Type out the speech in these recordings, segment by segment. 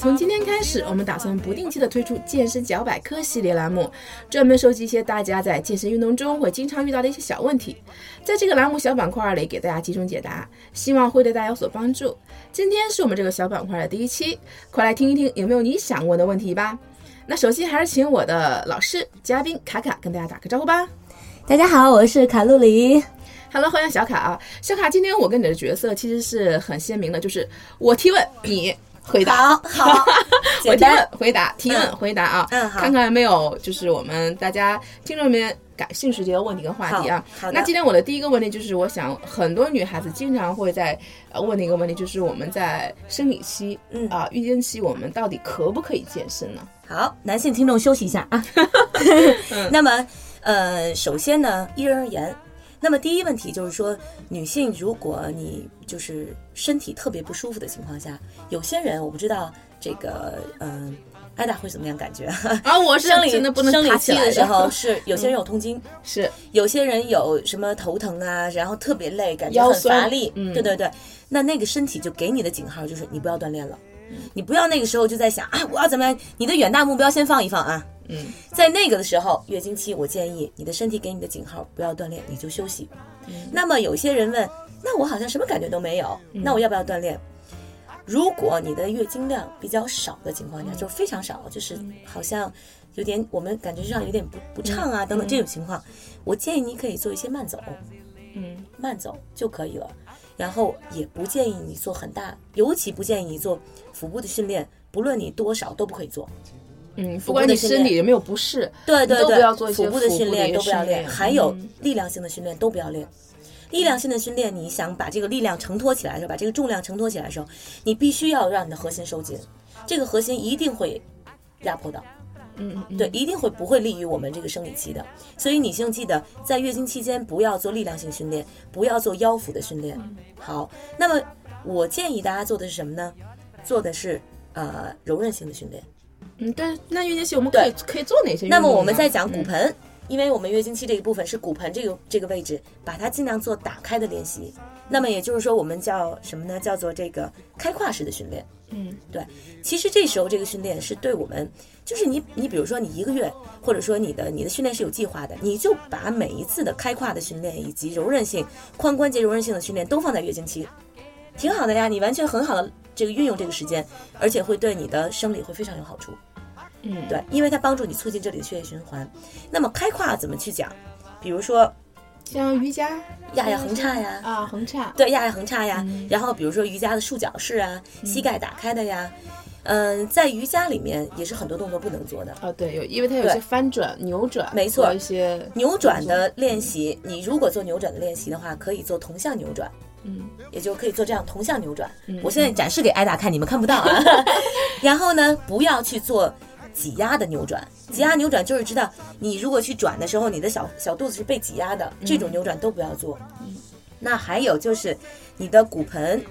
从今天开始，我们打算不定期的推出健身脚百科系列栏目，专门收集一些大家在健身运动中会经常遇到的一些小问题，在这个栏目小板块里给大家集中解答，希望会对大家有所帮助。今天是我们这个小板块的第一期，快来听一听有没有你想问的问题吧。那首先还是请我的老师嘉宾卡卡跟大家打个招呼吧。大家好，我是卡路里。Hello，欢迎小卡啊！小卡，今天我跟你的角色其实是很鲜明的，就是我提问，你回答。好好，我提问回答，提问嗯回答啊，嗯好看看有没有就是我们大家听众们感兴趣这个问题跟话题啊。那今天我的第一个问题就是，我想很多女孩子经常会在呃问的一个问题，就是我们在生理期，嗯啊、月经期，我们到底可不可以健身呢？好，男性听众休息一下啊。那么，呃，首先呢，因人而言。那么第一问题就是说，女性如果你就是身体特别不舒服的情况下，有些人我不知道这个，嗯、艾达会怎么样感觉？啊，我是生理真的不能生理期的时候是有些人有痛经，是有些人有什么头疼啊，然后特别累，感觉很乏力。嗯对对对，那那个身体就给你的警号就是你不要锻炼了，嗯你不要那个时候就在想啊，我要怎么样？你的远大目标先放一放啊。嗯，在那个的时候，月经期，我建议你的身体给你的警号不要锻炼，你就休息。嗯那么有些人问，那我好像什么感觉都没有，嗯那我要不要锻炼？如果你的月经量比较少的情嗯况下，就是非常少，就是好像有点我们感觉上有点不不畅嗯啊等等这种情况，我建议你可以做一些慢走，嗯慢走就可以了。然后也不建议你做很大，尤其不建议你做腹部的训练，不论你多少都不可以做。嗯，不部管你身体有没有不适，对对对，不要做腹部的训练都不要练，还有嗯力量性的训练都不要练。力量性的训练，你想把这个力量承托起来的时候，把这个重量承托起来的时候，你必须要让你的核心收紧，这个核心一定会压迫到，嗯嗯对，一定会不会利于我们这个生理期的。所以女性记得在月经期间不要做力量性训练，不要做腰腹的训练。好，那么我建议大家做的是什么呢？做的是呃柔韧性的训练。嗯，但，那月经期我们可以可以做哪些？那么我们再讲骨嗯盆，因为我们月经期这一部分是骨盆这个这个位置，把它尽量做打开的练习。那么也就是说，我们叫什么呢？叫做这个开胯式的训练。嗯，对。其实这时候这个训练是对我们，就是你你比如说你一个月，或者说你的你的训练是有计划的，你就把每一次的开胯的训练以及柔韧性、髋关节柔韧性的训练都放在月经期，挺好的呀。你完全很好的这个运用这个时间，而且会对你的生理会非常有好处。嗯，对，因为它帮助你促进这里的血液循环。那么开胯怎么去讲？比如说像瑜伽压压横叉呀，啊，横叉，对，压压横叉呀。嗯然后比如说瑜伽的束脚式啊，膝盖打开的呀。嗯、在瑜伽里面也是很多动作不能做的。哦，对，有，因为它有些翻转、扭转，没错一些扭转的练习，你如果做扭转的练习的话，可以做同向扭转，嗯也就可以做这样同向扭转。我现在展示给艾达看，你们看不到啊。然后呢，不要去做挤压的扭转。挤压扭转就是知道，你如果去转的时候，你的小小肚子是被挤压的，这种扭转都不要做。那还有就是你的骨盆。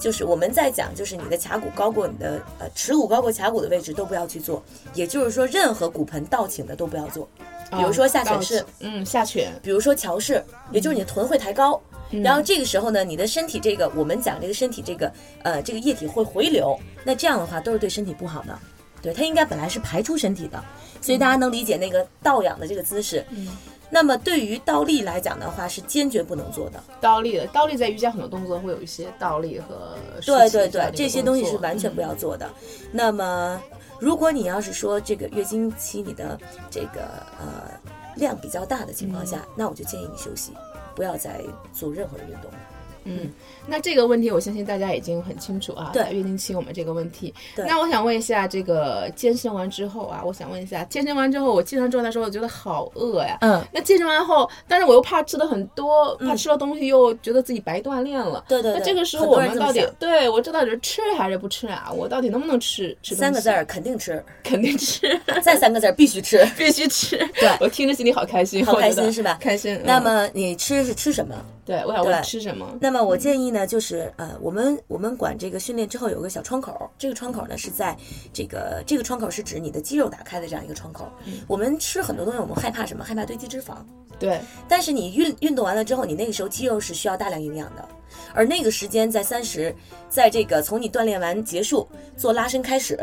就是我们在讲，就是你的髂骨高过你的呃耻骨高过髂骨的位置都不要去做，也就是说任何骨盆倒倾的都不要做，比如说下犬式，嗯，下犬，比如说桥式，也就是你的臀会抬高，然后这个时候呢，你的身体这个我们讲这个身体这个呃这个液体会回流，那这样的话都是对身体不好的，对它应该本来是排出身体的，所以大家能理解那个倒仰的这个姿势。那么对于倒立来讲的话，是坚决不能做的。倒立的，倒立在瑜伽很多动作会有一些倒立和对对对这些东西是完全不要做的。那么，如果你要是说这个月经期你的这个呃量比较大的情况下，那我就建议你休息，不要再做任何的运动了。嗯，那这个问题我相信大家已经很清楚啊，对在月经期我们这个问题。对那我想问一下，这个健身完之后啊，我想问一下，健身完之后我经常状态的时候，我觉得好饿呀。嗯，那健身完后，但是我又怕吃的很多，怕吃了东西又觉得自己白锻炼了。对对对那这个时候我们到底对我这到底是吃还是不吃啊？我到底能不能吃吃三个字儿肯定吃，肯定吃，再三个字儿必须吃。必须吃。对我听着心里好开心，好开心是吧开心。那嗯么你吃是吃什么？对我想问吃什么？那么我建议呢，就是呃，我们我们管这个训练之后有个小窗口，这个窗口呢是在这个这个窗口是指你的肌肉打开的这样一个窗口。我们吃很多东西，我们害怕什么？害怕堆积脂肪。对，但是你运运动完了之后，你那个时候肌肉是需要大量营养的，而那个时间在三十，在这个从你锻炼完结束做拉伸开始，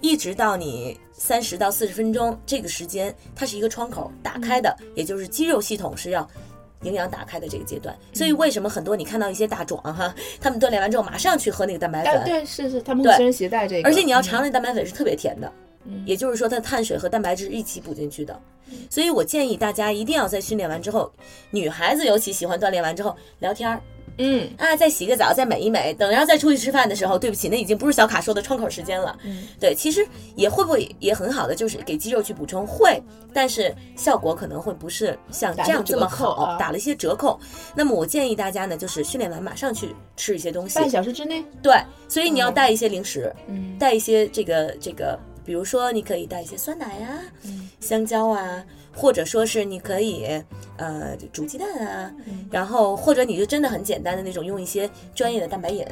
一直到你三十到四十分钟这个时间，它是一个窗口打开的，也就是肌肉系统是要。营养打开的这个阶段，所以为什么很多你看到一些大壮哈，他们锻炼完之后马上去喝那个蛋白哎，粉，对，是是，他们会随身携带这个，而且你要嗯尝那蛋白粉是特别甜的，也就是说它碳水和蛋白质一起补进去的。所以我建议大家一定要在训练完之后，女孩子尤其喜欢锻炼完之后聊天儿嗯，啊，再洗个澡，再美一美，等然后再出去吃饭的时候，对不起，那已经不是小卡说的窗口时间了。嗯。对，其实也会不会也很好的，就是给肌肉去补充会，但是效果可能会不是像这样这么好，啊打了一些折扣。那么我建议大家呢，就是训练完马上去吃一些东西，半小时之内，对，所以你要带一些零食，嗯。带一些这个这个，比如说你可以带一些酸奶啊、嗯。香蕉啊，或者说是你可以呃煮鸡蛋啊，然后或者你就真的很简单的那种，用一些专业的蛋白饮。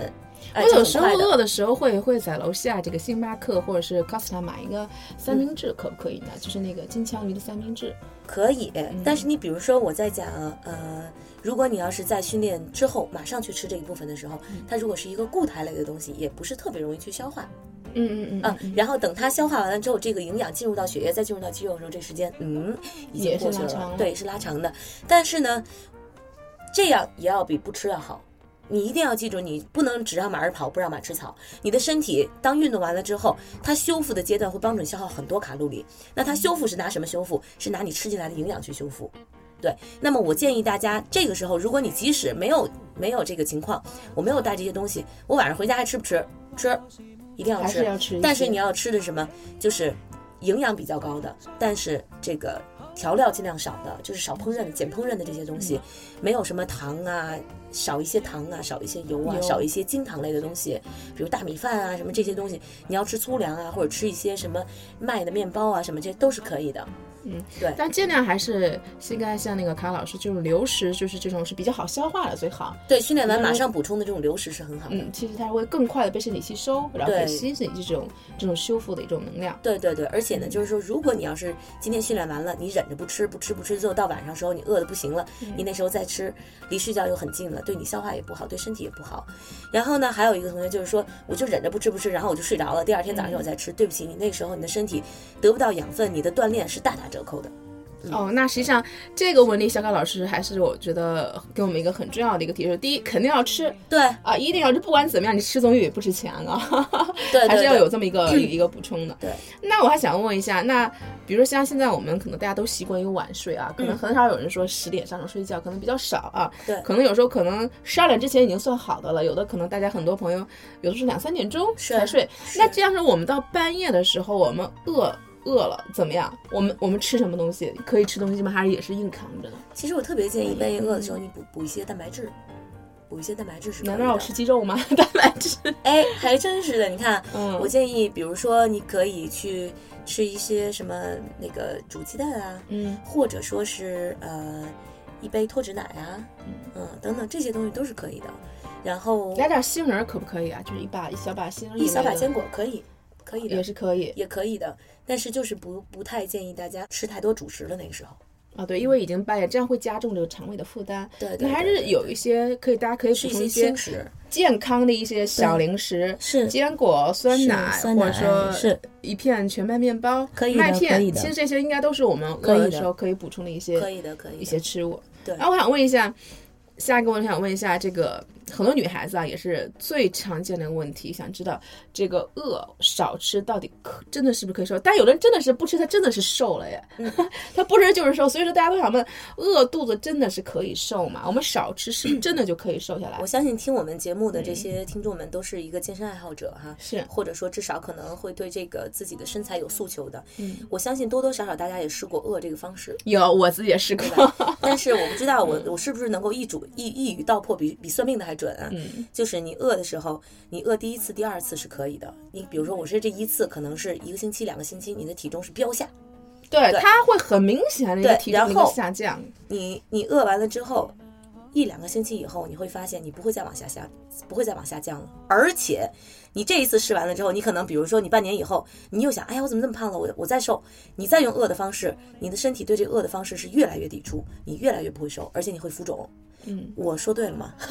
哎我有时候饿的时候会会在楼下这个星巴克或者是 Costa 买一个三明治，可不可以呢？就是那个金枪鱼的三明治。可以，嗯但是你比如说我在讲呃。如果你要是在训练之后马上去吃这一部分的时候，嗯它如果是一个固态类的东西，也不是特别容易去消化。嗯嗯嗯，然后等它消化完了之后，这个营养进入到血液，再进入到肌肉的时候，这时间嗯已经也是过去了对，是拉长的。但是呢，这样也要比不吃要好。你一定要记住，你不能只让马儿跑，不让马吃草。你的身体当运动完了之后，它修复的阶段会帮助你消耗很多卡路里。那它修复是拿什么修复？是拿你吃进来的营养去修复。对，那么我建议大家，这个时候如果你即使没有没有这个情况，我没有带这些东西，我晚上回家还吃不吃？吃，一定要吃。是要吃但是你要吃的什么？就是营养比较高的，但是这个调料尽量少的，就是少烹饪、减烹饪的这些东嗯西，没有什么糖啊，少一些糖啊，少一些油啊，油少一些精糖类的东西，比如大米饭啊什么这些东西，你要吃粗粮啊，或者吃一些什么麦的面包啊什么，这些都是可以的。嗯，对但尽量还是应该像那个卡老师，就是流食，就是这种是比较好消化的最好。对，训练完嗯马上补充的这种流食是很好的。嗯，其实它会更快的被身体吸收，然后吸取这种这种修复的一种能量。对对对，而且呢，就是说，如果你要是今天训练完了，你忍着不吃，不吃不吃，最后到晚上时候你饿的不行了，你那时候再吃，离睡觉又很近了，对你消化也不好，对身体也不好。然后呢，还有一个同学就是说，我就忍着不吃不吃，然后我就睡着了，第二天早上我再吃，对不起，你那时候你的身体得不到养分，你的锻炼是大打折扣的。哦，那实际上这个问题，小卡老师还是我觉得给我们一个很重要的一个提示：第一，肯定要吃对啊，一定要吃，不管怎么样，你吃总比不吃强啊，对对 还是要有这么一个一个补充的。对，那我还想问一下，那比如说像现在我们可能大家都习惯于晚睡啊，可能很少有人说十点上床睡觉，可能比较少啊。嗯对可能有时候可能十二点之前已经算好的了，有的可能大家很多朋友有的是两三点钟才睡。那这样说，我们到半夜的时候，我们饿。饿了怎么样？我们我们吃什么东西？可以吃东西吗？还是也是硬扛着呢？其实我特别建议半夜饿的时候，你补补一些蛋白质，补一些蛋白质是难道让我。吃鸡肉吗？蛋白质？哎，还真是的。你看，嗯我建议，比如说你可以去吃一些什么那个煮鸡蛋啊，嗯或者说是呃一杯脱脂奶啊，嗯等等这些东西都是可以的。然后来点杏仁儿可不可以啊？就是一把一小把杏仁儿，一小把坚果可以，可以的，也是可以也可以的。但是就是不不太建议大家吃太多主食了，那个时候。啊。对，因为已经半夜，这样会加重这个肠胃的负担。对对那还是有一些可以，大家可以补充一些健康的一些小零食，是坚果、酸奶，或者说是一片全麦面包、可以麦片。以其实这些应该都是我们可以的饿的时候可以补充的一些可以的，可以的。一些吃物。对然后我想问一下，下一个问题想问一下，这个很多女孩子啊，也是最常见的一个问题，想知道这个饿少吃到底可真的是不是可以瘦？但有的人真的是不吃，他真的是瘦了耶，他不吃就是瘦。所以说大家都想问，饿肚子真的是可以瘦吗？我们少吃是不是真的就可以瘦下来我？相信听我们节目的这些听众们都是一个健身爱好者哈，是或者说至少可能会对这个自己的身材有诉求的。嗯，我相信多多少少大家也试过饿这个方式，有，我自己也试过。但是我不知道我 我是不是能够一主一一语道破，比比算命的还准啊。嗯就是你饿的时候，你饿第一次、第二次是可以的。你比如说我是这一次，可能是一个星期、两个星期，你的体重是飙下。对，它会很明显的一个对然后下降。你你饿完了之后，一两个星期以后，你会发现你不会再往下下，不会再往下降了。而且，你这一次试完了之后，你可能比如说你半年以后，你又想，哎呀，我怎么这么胖了？我我再瘦，你再用饿的方式，你的身体对这个饿的方式是越来越抵触，你越来越不会瘦，而且你会浮肿。嗯，我说对了吗？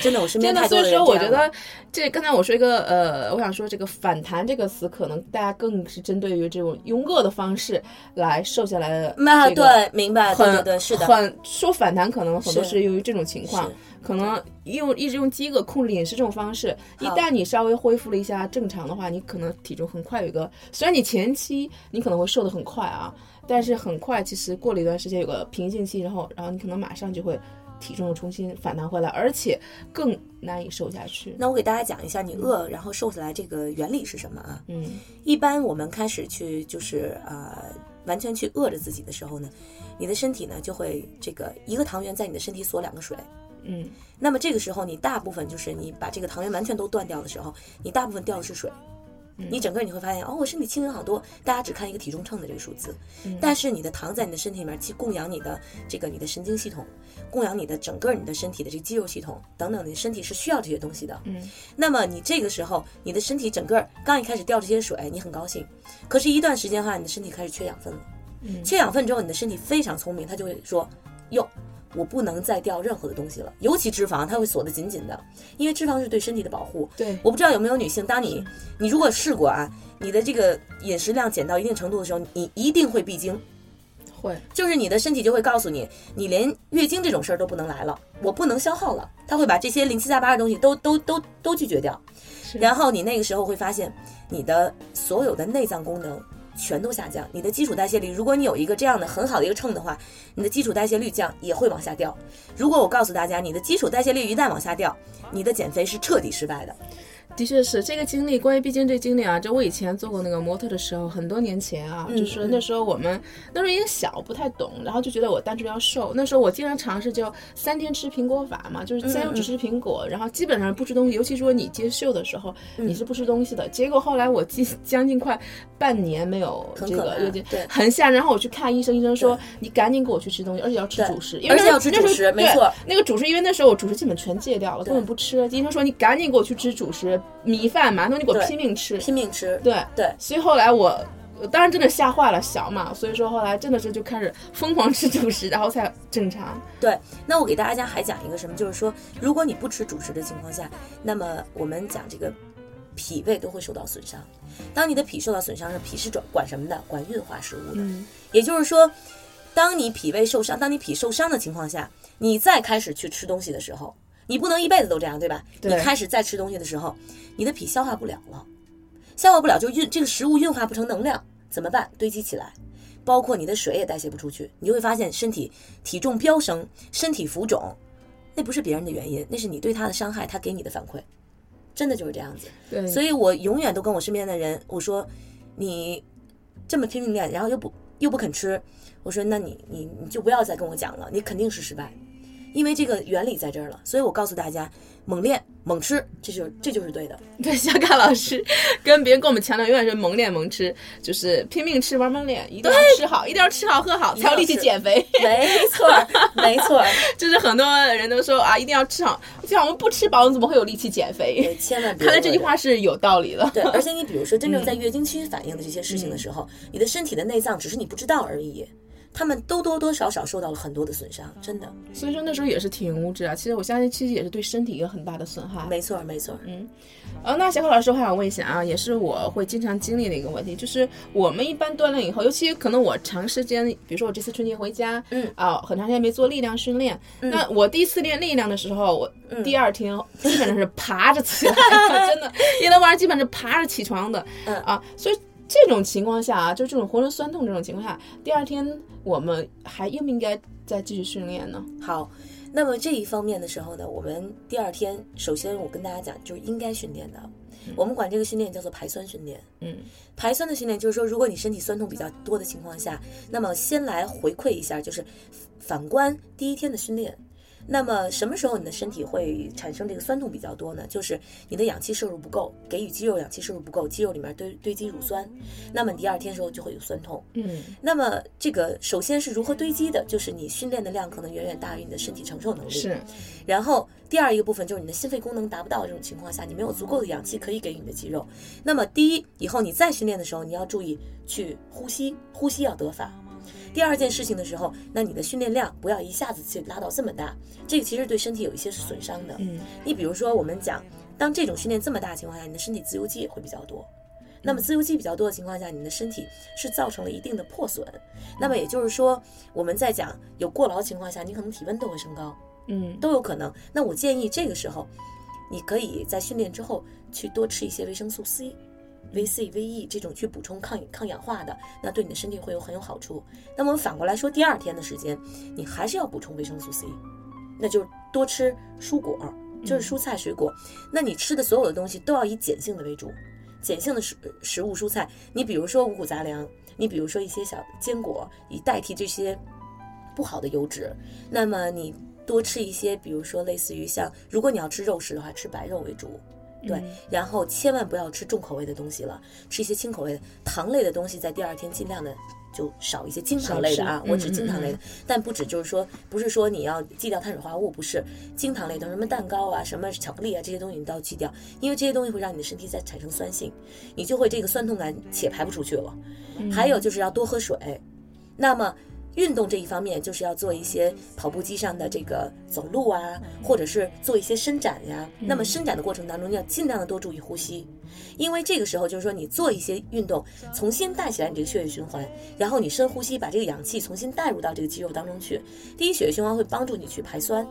真的，我身边真的，太多所以说我觉得这刚才我说一个呃，我想说这个反弹这个词，可能大家更是针对于这种用饿的方式来瘦下来的、这个。那对，明白，对很对对，是的，很说反弹，可能很多是。是由于这种情况，可能用一直用饥饿控制饮食这种方式，一旦你稍微恢复了一下正常的话，你可能体重很快有一个，虽然你前期你可能会瘦的很快啊，但是很快其实过了一段时间有个瓶颈期，然后然后你可能马上就会体重又重新反弹回来，而且更难以瘦下去。那我给大家讲一下你饿然后瘦下来这个原理是什么啊？嗯一般我们开始去就是呃完全去饿着自己的时候呢，你的身体呢就会这个一个糖原在你的身体锁两个水。嗯那么这个时候你大部分就是你把这个糖原完全都断掉的时候，你大部分掉的是水。你整个你会发现，哦，我身体轻盈好多。大家只看一个体重秤的这个数字，但是你的糖在你的身体里面去供养你的这个你的神经系统，供养你的整个你的身体的这个肌肉系统等等，你身体是需要这些东西的。嗯，那么你这个时候，你的身体整个刚一开始掉这些水，你很高兴，可是，一段时间的话，你的身体开始缺养分了。嗯缺养分之后，你的身体非常聪明，它就会说，哟。我不能再掉任何的东西了，尤其脂肪，它会锁得紧紧的，因为脂肪是对身体的保护。对。我不知道有没有女性，当你你如果试过啊，你的这个饮食量减到一定程度的时候，你一定会闭经，会。就是你的身体就会告诉你，你连月经这种事儿都不能来了，我不能消耗了，它会把这些零七杂八的东西都都都都拒绝掉，然后你那个时候会发现，你的所有的内脏功能全都下降，你的基础代谢率，如果你有一个这样的很好的一个秤的话，你的基础代谢率降也会往下掉。如果我告诉大家，你的基础代谢率一旦往下掉，你的减肥是彻底失败的。的确是这个经历，关于毕竟这个经历啊，就我以前做过那个模特的时候，很多年前啊，嗯就是那时候我们那时候也小，不太懂，然后就觉得我单纯要瘦。那时候我经常尝试就三天吃苹果法嘛，就是三天只吃苹果，然后基本上不吃东西，尤其说你接秀的时候，嗯你是不吃东西的。结果后来我近将近快半年没有这个有点对很吓人，然后我去看医生，医生说你赶紧给我去吃东西，而且要吃主食，因为而且那要吃主食没错那个主食，因为那时候我主食基本全戒掉了，根本不吃。医生说你赶紧给我去吃主食，米饭、馒头，你给我拼命吃。拼命吃，对对所以后来我。我当然真的吓坏了，小嘛，所以说后来真的是就开始疯狂吃主食，然后才正常。对，那我给大家还讲一个什么，就是说，如果你不吃主食的情况下，那么我们讲这个脾胃都会受到损伤。当你的脾受到损伤时，脾是管管什么的？管运化食物的。嗯，也就是说，当你脾胃受伤，当你脾受伤的情况下，你再开始去吃东西的时候，你不能一辈子都这样，对吧？对你开始再吃东西的时候，你的脾消化不了了，消化不了就运这个食物运化不成能量，怎么办？堆积起来。包括你的水也代谢不出去，你就会发现身体体重飙升，身体浮肿，那不是别人的原因，那是你对他的伤害，他给你的反馈，真的就是这样子。对，所以我永远都跟我身边的人我说，你这么拼命练，然后又不又不肯吃，我说那你你你就不要再跟我讲了，你肯定是失败，因为这个原理在这儿了。所以我告诉大家，猛练猛吃，这就这就是对的。对，小卡老师跟别人跟我们强调，永远是猛练猛吃，就是拼命吃，玩猛练，一定要吃好，一定要吃好喝好，才有力气减肥。没错儿，没错儿，就是很多人都说啊，一定要吃好，就像我们不吃饱，你怎么会有力气减肥？对千万别看来这句话是有道理的。对，而且你比如说真正在月经期反应的这些事情的时候，你的身体的内脏只是你不知道而已。他们都多多少少受到了很多的损伤，真的。所以说那时候也是挺无知啊。其实我相信，其实也是对身体一个很大的损害。没错，没错。嗯，呃，那小可老师，我还想问一下啊，也是我会经常经历的一个问题，就是我们一般锻炼以后，尤其可能我长时间，比如说我这次春节回家，嗯啊、很长时间没做力量训练，那我第一次练力量的时候，我嗯第二天基本上是爬着起来的，真的，一到晚上基本上是爬着起床的，嗯啊，所以。这种情况下啊，就这种浑身酸痛这种情况下，第二天我们还应不应该再继续训练呢？好，那么这一方面的时候呢，我们第二天首先我跟大家讲，就是应该训练的。我们管这个训练叫做排酸训练。嗯，排酸的训练就是说，如果你身体酸痛比较多的情况下，那么先来回馈一下，就是反观第一天的训练。那么什么时候你的身体会产生这个酸痛比较多呢？就是你的氧气摄入不够，给予肌肉氧气摄入不够，肌肉里面堆堆积乳酸，那么第二天时候就会有酸痛。嗯那么这个首先是如何堆积的，就是你训练的量可能远远大于你的身体承受能力。是，然后第二一个部分就是你的心肺功能达不到这种情况下，你没有足够的氧气可以给予你的肌肉。那么第一，以后你再训练的时候，你要注意去呼吸，呼吸要得法。第二件事情的时候，那你的训练量不要一下子去拉到这么大，这个其实对身体有一些是损伤的。嗯你比如说，我们讲，当这种训练这么大的情况下，你的身体自由基也会比较多。那么自由基比较多的情况下，你的身体是造成了一定的破损。那么也就是说，我们在讲有过劳情况下，你可能体温都会升高。嗯都有可能。那我建议这个时候，你可以在训练之后去多吃一些维生素 C。维 C、维 E 这种去补充抗抗氧化的，那对你的身体会有很有好处。那么反过来说，第二天的时间，你还是要补充维生素 C，那就多吃蔬果，就是蔬菜水果。那你吃的所有的东西都要以碱性的为主，碱性的食食物蔬菜，你比如说五谷杂粮，你比如说一些小坚果，以代替这些不好的油脂。那么你多吃一些，比如说类似于像，如果你要吃肉食的话，吃白肉为主。对，然后千万不要吃重口味的东西了，吃一些轻口味的糖类的东西，在第二天尽量的就少一些精糖类的啊我指嗯精糖类的，但不止就是说，不是说你要忌掉碳水化合物，不是精糖类的，什么蛋糕啊、什么巧克力啊这些东西你都要忌掉，因为这些东西会让你的身体再产生酸性，你就会这个酸痛感且排不出去了。还有就是要多喝水，那么。运动这一方面，就是要做一些跑步机上的这个走路啊，或者是做一些伸展呀。那么伸展的过程当中，要尽量的多注意呼吸，因为这个时候就是说你做一些运动，重新带起来你这个血液循环，然后你深呼吸，把这个氧气重新带入到这个肌肉当中去。第一，血液循环会帮助你去排酸。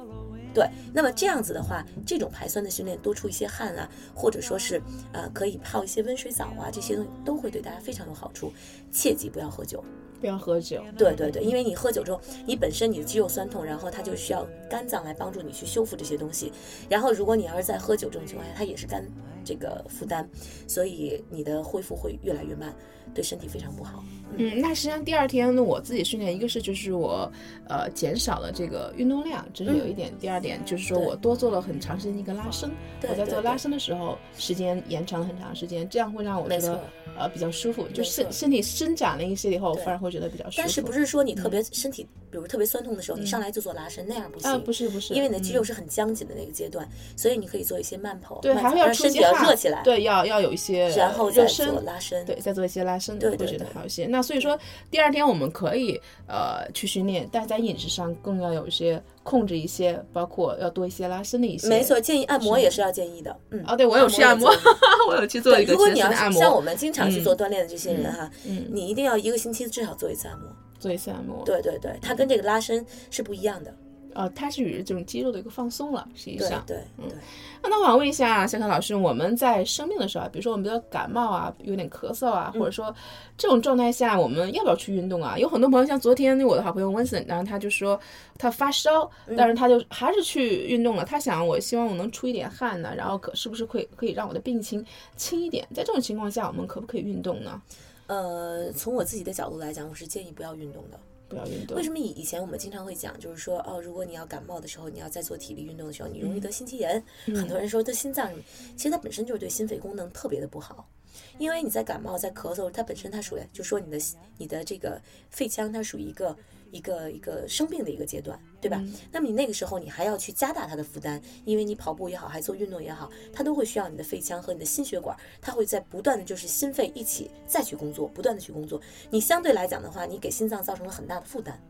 对，那么这样子的话，这种排酸的训练，多出一些汗啊，或者说是呃，可以泡一些温水澡啊，这些东西都会对大家非常有好处。切记不要喝酒。不要喝酒。对对对，因为你喝酒之后，你本身你的肌肉酸痛，然后它就需要肝脏来帮助你去修复这些东西。然后如果你要是在喝酒这种情况下，它也是肝这个负担，所以你的恢复会越来越慢，对身体非常不好。嗯，那实际上第二天呢，我自己训练，一个是就是我呃减少了这个运动量，这是有一点；第二点就是说我多做了很长时间一个拉伸。我在做拉伸的时候，时间延长了很长时间，这样会让我觉得呃比较舒服，就身身体伸展了一些以后，对反而会觉得比较舒服。但是不是说你特别身体，比如特别酸痛的时候，你上来就做拉伸，那样不行。啊？不是不是，因为你的肌肉嗯是很僵紧的那个阶段，所以你可以做一些慢跑，对，慢还会身体要热起来，，对，要要有一些然后再做拉伸，对，再做一些拉伸，会觉得对对对好一些。那所以说，第二天我们可以呃去训练，但在饮食上更要有一些控制一些，包括要多一些拉伸的一些。没错，建议按摩也是要建议的，嗯。哦，对我有去按摩 我有去做，一个如果你要像我们经常去做锻炼的这些人哈，嗯你一定要一个星期至少做一次按摩。做一次按摩。对对对，它跟这个拉伸是不一样的。呃，它是与这种肌肉的一个放松了，实际对上。对对，那那我想问一下小凯老师，我们在生病的时候啊，比如说我们比较感冒啊，有点咳嗽啊，嗯或者说这种状态下，我们要不要去运动啊？有很多朋友，像昨天我的好朋友温森，然后他就说他发烧，嗯但是他就还是去运动了。他想，我希望我能出一点汗呢，然后可是不是可以可以让我的病情轻一点？在这种情况下，我们可不可以运动呢？呃，从我自己的角度来讲，我是建议不要运动的。不要运动为。什么以以前我们经常会讲，就是说哦，如果你要感冒的时候，你要在做体力运动的时候，你容易得心肌炎。很多人说得心脏，其实它本身就是对心肺功能特别的不好。因为你在感冒、在咳嗽，它本身它属于，就说你的你的这个肺腔它属于一个一个一个生病的一个阶段，对吧？嗯那么你那个时候你还要去加大它的负担，因为你跑步也好，还做运动也好，它都会需要你的肺腔和你的心血管，它会在不断的就是心肺一起再去工作，不断的去工作。你相对来讲的话，你给心脏造成了很大的负担。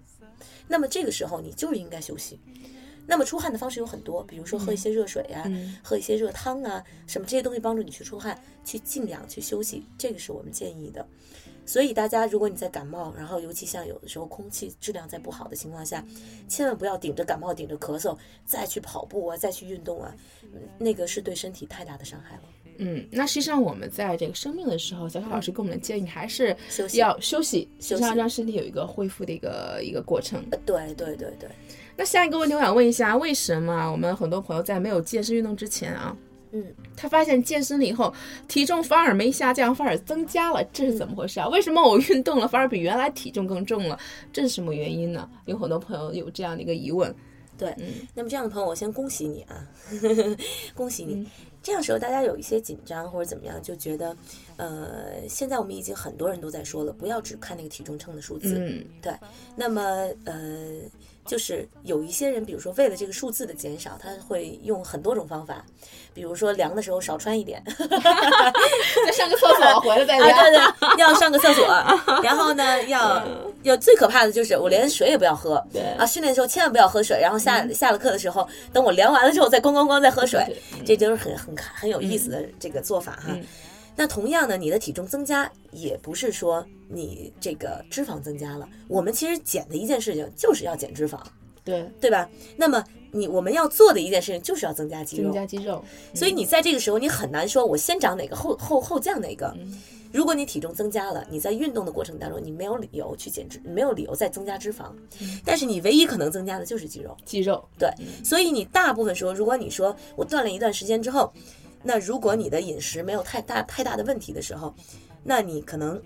那么这个时候你就是应该休息。那么出汗的方式有很多，比如说喝一些热水啊，嗯喝一些热汤啊，什么这些东西帮助你去出汗，去静养、去休息，这个是我们建议的。所以大家，如果你在感冒，然后尤其像有的时候空气质量在不好的情况下，千万不要顶着感冒、顶着咳嗽再去跑步啊，再去运动啊，嗯那个是对身体太大的伤害了。嗯，那实际上我们在这个生病的时候，小小老师给我们的建议还是休息要休息，实休息际上让身体有一个恢复的一个一个过程。呃，对对对对，那下一个问题，我想问一下，为什么我们很多朋友在没有健身运动之前啊，嗯，他发现健身了以后，体重反而没下降，反而增加了，这是怎么回事啊？为什么我运动了，反而比原来体重更重了？这是什么原因呢？有很多朋友有这样的一个疑问。对，那么这样的朋友，我先恭喜你啊，恭喜嗯你。这样时候大家有一些紧张或者怎么样，就觉得，呃，现在我们已经很多人都在说了，不要只看那个体重秤的数字，嗯，对。那么，呃，就是有一些人，比如说为了这个数字的减少，他会用很多种方法，比如说量的时候少穿一点，再上个厕所回来再啊，量。对对，要上个厕所，然后呢，要要最可怕的就是我连水也不要喝，对。啊，训练的时候千万不要喝水，然后下下了课的时候，等我量完了之后再咣咣咣再喝水对，这就是很很很有意思的这个做法哈。那同样呢，你的体重增加也不是说你这个脂肪增加了，我们其实减的一件事情就是要减脂肪，对，对吧？那么你我们要做的一件事情就是要增加肌肉增，加肌肉。所以你在这个时候，你很难说我先长哪个后后后降哪个。如果你体重增加了，你在运动的过程当中，你没有理由去减脂，没有理由再增加脂肪，但是你唯一可能增加的就是肌肉。肌肉，对，所以你大部分时候，如果你说我锻炼一段时间之后，那如果你的饮食没有太大太大的问题的时候，那你可能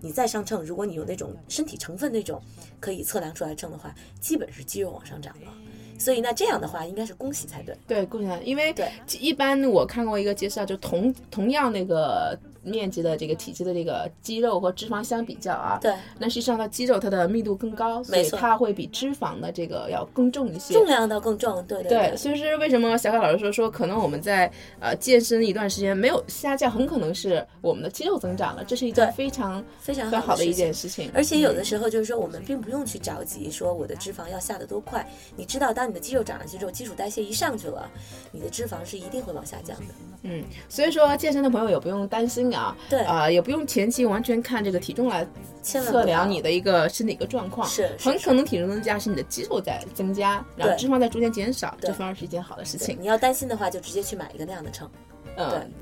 你再上秤，如果你有那种身体成分那种可以测量出来秤的话，基本是肌肉往上涨了。所以那这样的话，应该是恭喜才对。对，恭喜，因为对一般我看过一个介绍，就同同样那个面积的这个体积的这个肌肉和脂肪相比较啊，对，那实际上它肌肉它的密度更高，所以它会比脂肪的这个要更重一些。重量倒更重，对对对，所以是为什么小凯老师说说，可能我们在呃健身一段时间没有下降，很可能是我们的肌肉增长了，这是一件非常非常非常好的一件事情。而且有的时候就是说，我们并不用去着急说我的脂肪要下得多快。你知道，当你的肌肉长上去之后，基础代谢一上去了，你的脂肪是一定会往下降的。嗯，所以说健身的朋友也不用担心啊，对。啊、也不用前期完全看这个体重来测量你的一个身体一个状况，是是很可能体重增加是你的肌肉在增加，然后脂肪在逐渐减少，这反而是一件好的事情。你要担心的话，就直接去买一个那样的秤。对。嗯，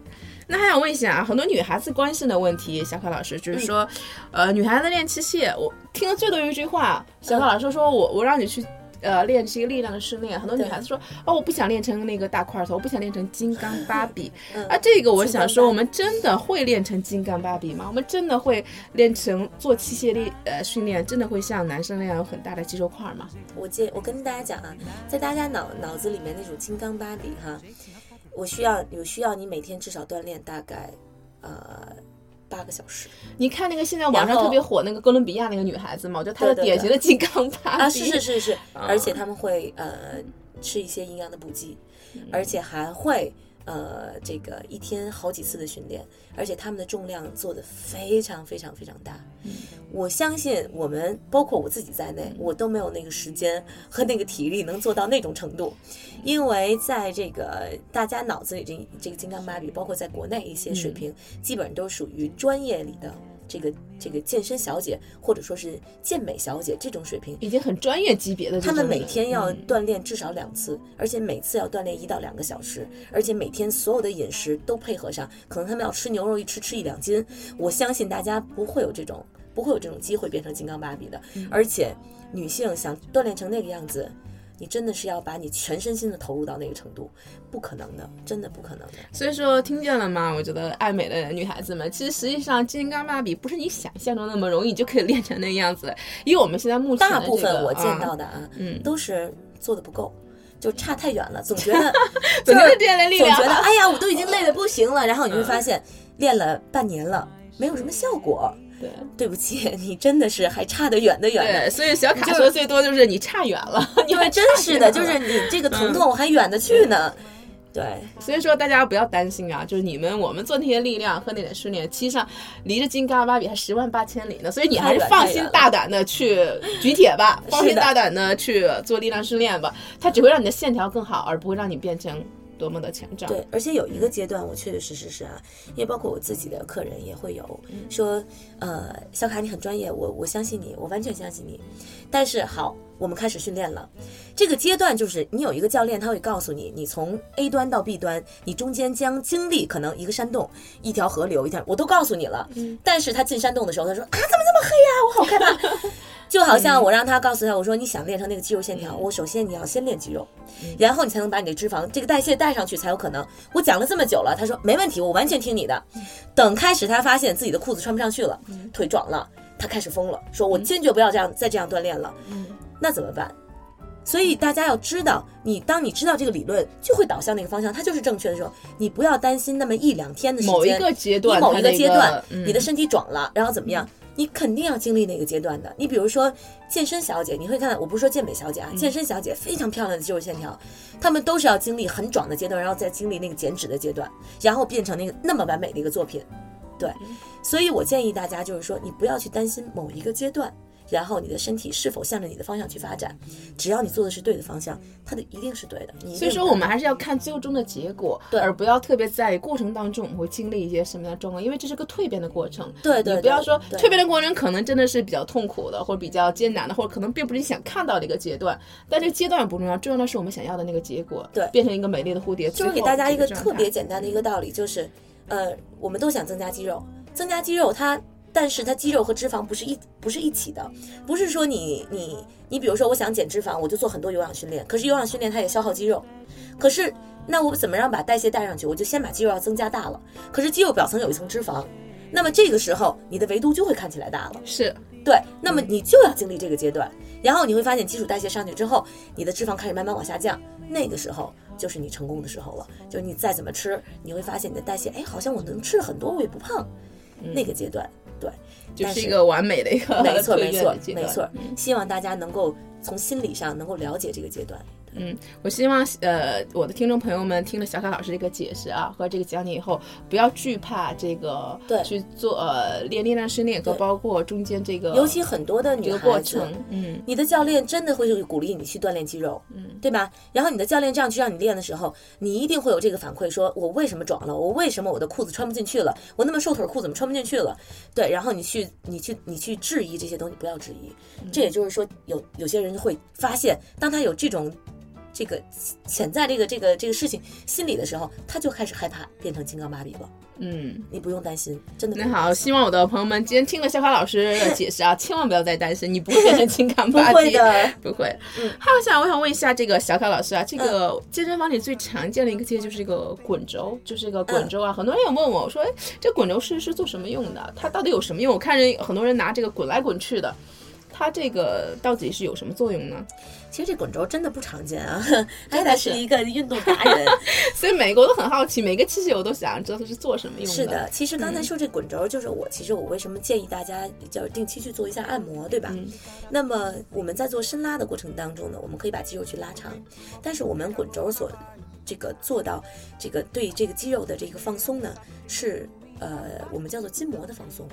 那还想问一下啊，很多女孩子关心的问题，小凯老师就是说，嗯呃，女孩子练器械，我听的最多一句话，小凯老师说我我让你去。呃，练这个力量的训练，很多女孩子说，哦，我不想练成那个大块头，我不想练成金刚芭比。嗯啊，这个我想说，我们真的会练成金刚芭比吗？我们真的会练成做器械力呃训练，真的会像男生那样有很大的肌肉块吗？我接我跟大家讲啊，在大家脑脑子里面那种金刚芭比哈，我需要有需要你每天至少锻炼大概呃八个小时你看那个现在网上特别火那个哥伦比亚那个女孩子嘛，我觉得她是对对典型的金刚芭比。啊，是是是是，而且他们会呃吃一些营养的补剂，而且还会。呃，这个一天好几次的训练，而且他们的重量做的非常非常非常大。我相信我们，包括我自己在内，我都没有那个时间和那个体力能做到那种程度，因为在这个大家脑子里这这个金刚芭比，包括在国内一些水平，基本上都属于专业里的这个这个健身小姐或者说是健美小姐这种水平。已经很专业级别的这他们，每天要嗯锻炼至少两次，而且每次要锻炼一到两个小时，而且每天所有的饮食都配合上，可能他们要吃牛肉一吃吃一两斤。我相信大家不会有这种不会有这种机会变成金刚芭比的，嗯而且女性想锻炼成那个样子。你真的是要把你全身心的投入到那个程度，不可能的，真的不可能的。所以说，听见了吗？我觉得爱美的女孩子们，其实实际上金刚芭比不是你想象中那么容易就可以练成那个样子因为我们现在目前、大这个、部分我见到的，啊，嗯都是做的不够，就差太远了，总觉得 总觉得练练力量总觉得哎呀，我都已经累得不行了，然后你会发现练了半年了，没有什么效果。对对不起，你真的是还差得远的远的。对，所以小卡说最多就是你差远了，因为，真是的，就是你这个疼痛还远得去呢。对，所以说大家不要担心啊，就是你们我们做那些力量和那点训练，其实上离着金刚芭比还十万八千里呢，所以你还是放心大胆的去举铁吧，放心大胆的去做力量训练吧，它只会让你的线条更好，而不会让你变成多么的强壮。对，而且有一个阶段，我确确实实是啊，因为包括我自己的客人也会有说，呃，小卡你很专业，我我相信你，我完全相信你。但是好，我们开始训练了，这个阶段就是你有一个教练，他会告诉你，你从 A 端到 B 端，你中间将经历可能一个山洞、一条河流、一条，我都告诉你了。但是他进山洞的时候，他说啊，怎么这么黑呀、我好害怕。就好像我让他告诉他，我说你想练成那个肌肉线条，我首先你要先练肌肉，然后你才能把你的脂肪这个代谢带上去才有可能。我讲了这么久了，他说没问题，我完全听你的。等开始他发现自己的裤子穿不上去了，腿壮了，他开始疯了，说我坚决不要这样再这样锻炼了。那怎么办？所以大家要知道，你当你知道这个理论，就会导向那个方向，它就是正确的时候，你不要担心那么一两天的时间，某一个阶段你某一个它那个阶段，嗯你的身体壮了，然后怎么样？你肯定要经历那个阶段的。你比如说健身小姐，你会看到，我不是说健美小姐啊，嗯健身小姐非常漂亮的肌肉线条，她们都是要经历很壮的阶段，然后再经历那个减脂的阶段，然后变成那个那么完美的一个作品。对，所以我建议大家就是说，你不要去担心某一个阶段。然后你的身体是否向着你的方向去发展，只要你做的是对的方向，它的一定是对的。你所以说，我们还是要看最终的结果，对而不要特别在过程当中我们会经历一些什么样的状况，因为这是个蜕变的过程。对对你不要说蜕变的过程可能真的是比较痛苦的，或者比较艰难的，或者可能并不是你想看到的一个阶段。但这个阶段不重要，重要的是我们想要的那个结果，对变成一个美丽的蝴蝶。就是给大家一个特别简简单的一个道理，就是，呃，我们都想增加肌肉，增加肌肉它，但是它肌肉和脂肪不是一不是一起的，不是说你你你比如说我想减脂肪，我就做很多有氧训练，可是有氧训练它也消耗肌肉，可是那我怎么让把代谢带上去？我就先把肌肉要增加大了，可是肌肉表层有一层脂肪，那么这个时候你的维度就会看起来大了。是对，那么你就要经历这个阶段，然后你会发现基础代谢上去之后，你的脂肪开始慢慢往下降，那个时候就是你成功的时候了。就是你再怎么吃，你会发现你的代谢，哎，好像我能吃很多，我也不胖。那个阶段，对，但就是一个完美的一个没错，没错没错。希望大家能够从心理上能够了解这个阶段。嗯，我希望呃我的听众朋友们听了小卡老师这个解释啊和这个讲解以后，不要惧怕这个对去做呃练力量训练和包括中间这个尤其很多的这个女孩子过程，，嗯你的教练真的会鼓励你去锻炼肌肉，嗯，对吧？然后你的教练这样去让你练的时候，你一定会有这个反馈，说我为什么壮了？我为什么我的裤子穿不进去了？我那么瘦腿裤怎么穿不进去了？对，然后你去你去你去质疑这些东西，不要质疑。这也就是说，有有些人会发现，当他有这种。这个潜在这个这个这个事情心理的时候，他就开始害怕变成金刚芭比了。嗯。你不用担心，真的不那好。希望我的朋友们今天听了小卡老师的解释啊，千万不要再担心，你不会变成金刚芭比，会的，不会。嗯还有想，我想问一下这个小卡老师啊，这个健身房里最常见的一个器械就是这个滚轴，就是这个滚轴啊。很多人有问我说，哎，这滚轴是是做什么用的？它到底有什么用？我看人很多人拿这个滚来滚去的，它这个到底是有什么作用呢？其实这滚轴真的不常见啊。艾达是一个运动达人，所以每个我都很好奇，每个器械我都想知道它是做什么用的。是的，其实刚才说这滚轴，就是我其实我为什么建议大家就是定期去做一下按摩，对吧？嗯那么我们在做伸拉的过程当中呢，我们可以把肌肉去拉长，但是我们滚轴所这个做到这个对这个肌肉的这个放松呢，是呃我们叫做筋膜的放松。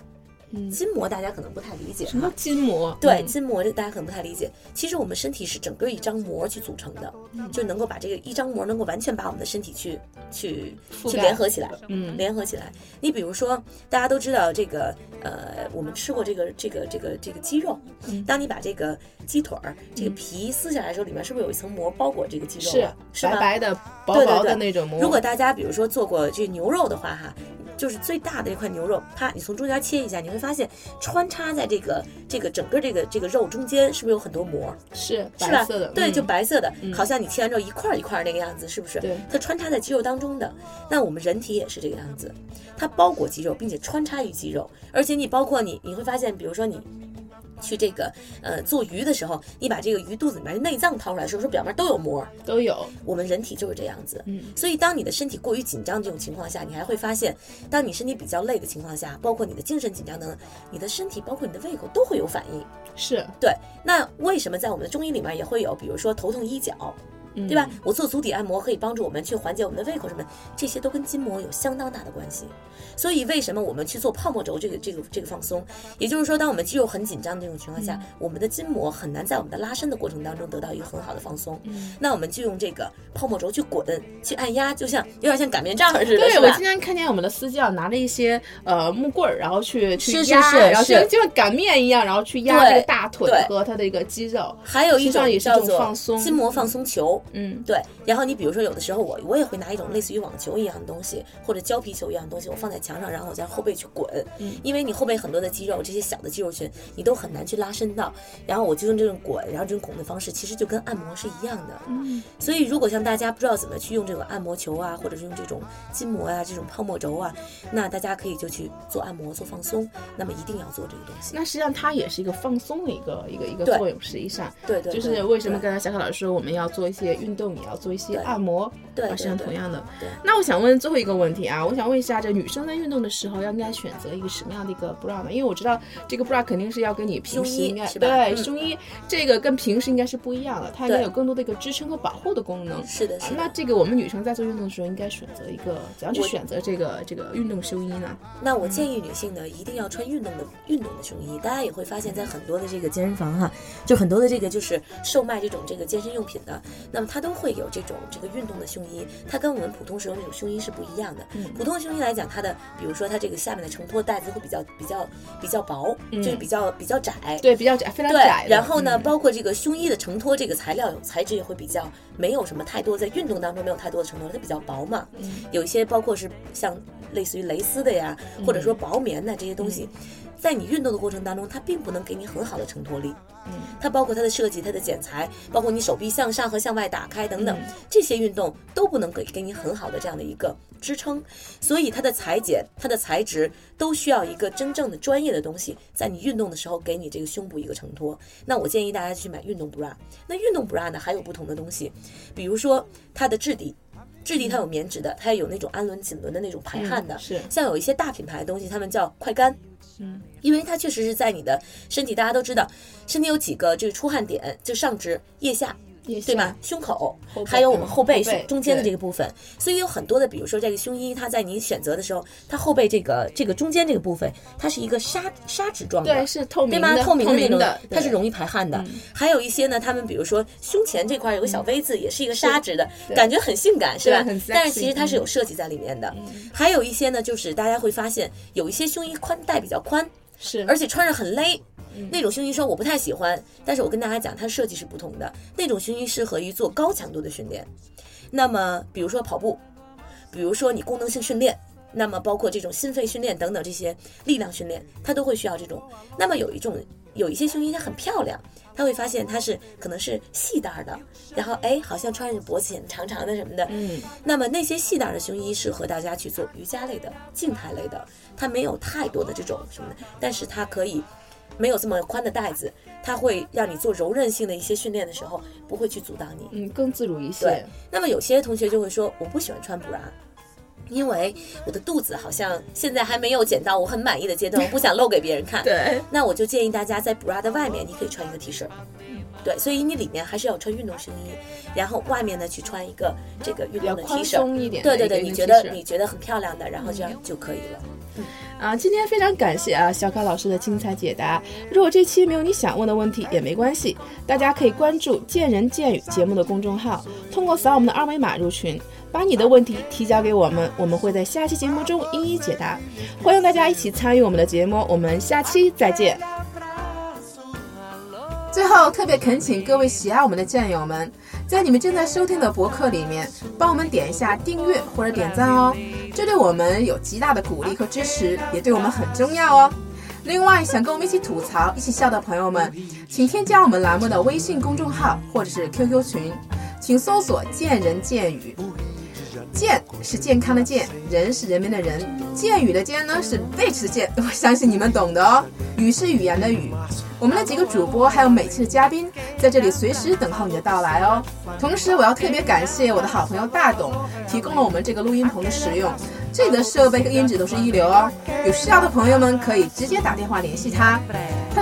嗯筋膜大家可能不太理解什么。筋膜？对，嗯筋膜这个大家可能不太理解。其实我们身体是整个一张膜去组成的，嗯就能够把这个一张膜能够完全把我们的身体去去去联合起来。嗯联合起来。你比如说，大家都知道这个，呃，我们吃过这个这个这个这个鸡肉。嗯当你把这个鸡腿儿这个皮撕下来的时候，里面是不是有一层膜包裹这个鸡肉是啊？是吧？白白的、薄薄的那种膜。如果大家比如说做过这牛肉的话，哈。就是最大的一块牛肉，啪，你从中间切一下，你会发现穿插在这个这个整个这个这个肉中间，是不是有很多膜？是是吧白色的，？对，嗯就白色的，好像你切完之后一块儿一块儿那个样子，是不是？对它穿插在肌肉当中的。那我们人体也是这个样子，它包裹肌肉，并且穿插于肌肉，而且你包括你，你会发现，比如说你。去这个呃做鱼的时候，你把这个鱼肚子里面的内脏掏出来的时候，说表面都有膜。都有。我们人体就是这样子，嗯，所以当你的身体过于紧张这种情况下，你还会发现，当你身体比较累的情况下，包括你的精神紧张等等，你的身体包括你的胃口都会有反应。是，对，那为什么在我们的中医里面也会有，比如说头痛医脚，对吧？我做足底按摩可以帮助我们去缓解我们的胃口什么，这些都跟筋膜有相当大的关系。所以为什么我们去做泡沫轴这个这个这个放松？也就是说，当我们肌肉很紧张的这种情况下，我们的筋膜很难在我们的拉伸的过程当中得到一个很好的放松。那我们就用这个泡沫轴去滚、去按压，就像有点像擀面杖似的，对？我经常看见我们的私教拿着一些呃木棍儿，然后去去是是压，是然后就是是就像擀面一样，然后去压对这个大腿对和它的一个肌肉。还有一种也叫做放松筋膜放松球，嗯，对。然后你比如说有的时候我我也会拿一种类似于网球一样的东西，或者胶皮球一样的东西，我放在墙上，然后我在后背去滚，嗯因为你后背很多的肌肉，这些小的肌肉群你都很难去拉伸到，然后我就用这种滚，然后这种拱的方式，其实就跟按摩是一样的。嗯，所以如果像大家不知道怎么去用这种按摩球啊，或者是用这种筋膜啊、这种泡沫轴啊，那大家可以就去做按摩、做放松，那么一定要做这个东西。那实际上它也是一个放松的一个一个一个作用。实际上，对对，就是为什么刚才小凯老师说我们要做一些运动，也要做一些按摩，啊，对对实际上同样的。那我想问最后一个问题啊，我想问一下，这女生在运动的时候，应该选择一个什么样的一个 bra 呢？因为我知道这个 bra 肯定是要跟你平时应该对嗯胸衣这个跟平时应该是不一样的，它应该有更多的一个支撑和保护的功能。是的，啊是的。那这个我们女生在做运动的时候，应该选择一个怎样去选择这个这个运动胸衣呢？那我建议女性呢，一定要穿运动的运动的胸衣。大家也会发现，在很多的这个健身房哈，就很多的这个就是售卖这种这个健身用品的，那么它都会有这种这个运动的胸衣，它跟我们普通使用那种胸衣是不一样的。嗯普通的胸衣来讲，它的比如说它这个下面的承托带子会比较比较比较薄，就是比较比较窄。对，比较窄，非常窄。然后呢，嗯包括这个胸衣的承托这个材料材质也会比较没有什么太多，在运动当中没有太多的承托，它比较薄嘛。嗯有一些包括是像类似于蕾丝的呀，或者说薄棉的这些东西，在你运动的过程当中，它并不能给你很好的承托力。嗯它包括它的设计、它的剪裁，包括你手臂向上和向外打开等等，嗯这些运动都不能给给你很好的这样的一个支撑，所以它的裁剪、它的材质都需要一个真正的专业的东西，在你运动的时候给你这个胸部一个承托。那我建议大家去买运动 bra。那运动 bra 呢，还有不同的东西，比如说它的质地。质地它有棉质的，它也有那种氨纶、锦纶的那种排汗的，嗯是。像有一些大品牌的东西，他们叫快干，嗯，因为它确实是在你的身体，大家都知道，身体有几个这个出汗点，就上肢、腋下，腋对吧？胸口还有我们后背胸中间的这个部分，所以有很多的，比如说这个胸衣，它在你选择的时候，它后背这个这个中间这个部分，它是一个纱纱质状的，对，是透明对吧？的，透明的那种的，，它是容易排汗的。嗯还有一些呢，他们比如说胸前这块有个小 V 字，也是一个纱质的，感觉很性感，是吧？但是其实它是有嗯设计在里面的。还有一些呢，就是大家会发现有一些胸衣宽带比较宽，是，而且穿着很勒。嗯那种胸衣说我不太喜欢，但是我跟大家讲，它设计是不同的。那种胸衣适合于做高强度的训练，那么比如说跑步，比如说你功能性训练，那么包括这种心肺训练等等这些力量训练，它都会需要这种。那么有一种有一些胸衣它很漂亮，他会发现它是可能是细带儿的，然后哎好像穿着脖子显得长长的什么的，嗯，那么那些细带儿的胸衣适合大家去做瑜伽类的、静态类的，它没有太多的这种什么的，但是它可以没有这么宽的带子，它会让你做柔韧性的一些训练的时候不会去阻挡你。嗯，更自如一些对。那么有些同学就会说，我不喜欢穿 bra。因为我的肚子好像现在还没有减到我很满意的阶段，我不想露给别人看。对，那我就建议大家在 bra 的外面，你可以穿一个 T 恤。对，所以你里面还是要穿运动胸衣，然后外面呢去穿一个这个运动的 T 比较宽恤。松一点。对对对，你觉得你觉得很漂亮的，然后这样就可以了。嗯啊，今天非常感谢啊小卡老师的精彩解答。如果这期没有你想问的问题也没关系，大家可以关注“见人见语”节目的公众号，通过扫我们的二维码入群，把你的问题提交给我们，我们会在下期节目中一一解答。欢迎大家一起参与我们的节目，我们下期再见。最后，特别恳请各位喜爱我们的战友们，在你们正在收听的博客里面，帮我们点一下订阅或者点赞哦，这对我们有极大的鼓励和支持，也对我们很重要哦。另外，想跟我们一起吐槽、一起笑的朋友们，请添加我们栏目的微信公众号或者是 QQ 群，请搜索“见人见语”。健是健康的健，人是人民的人，健语的健呢是 bitch 的健，我相信你们懂的哦。语是语言的语，我们的几个主播还有每期的嘉宾在这里随时等候你的到来哦。同时，我要特别感谢我的好朋友大董，提供了我们这个录音棚的使用，这里的设备和音质都是一流哦。有需要的朋友们可以直接打电话联系他，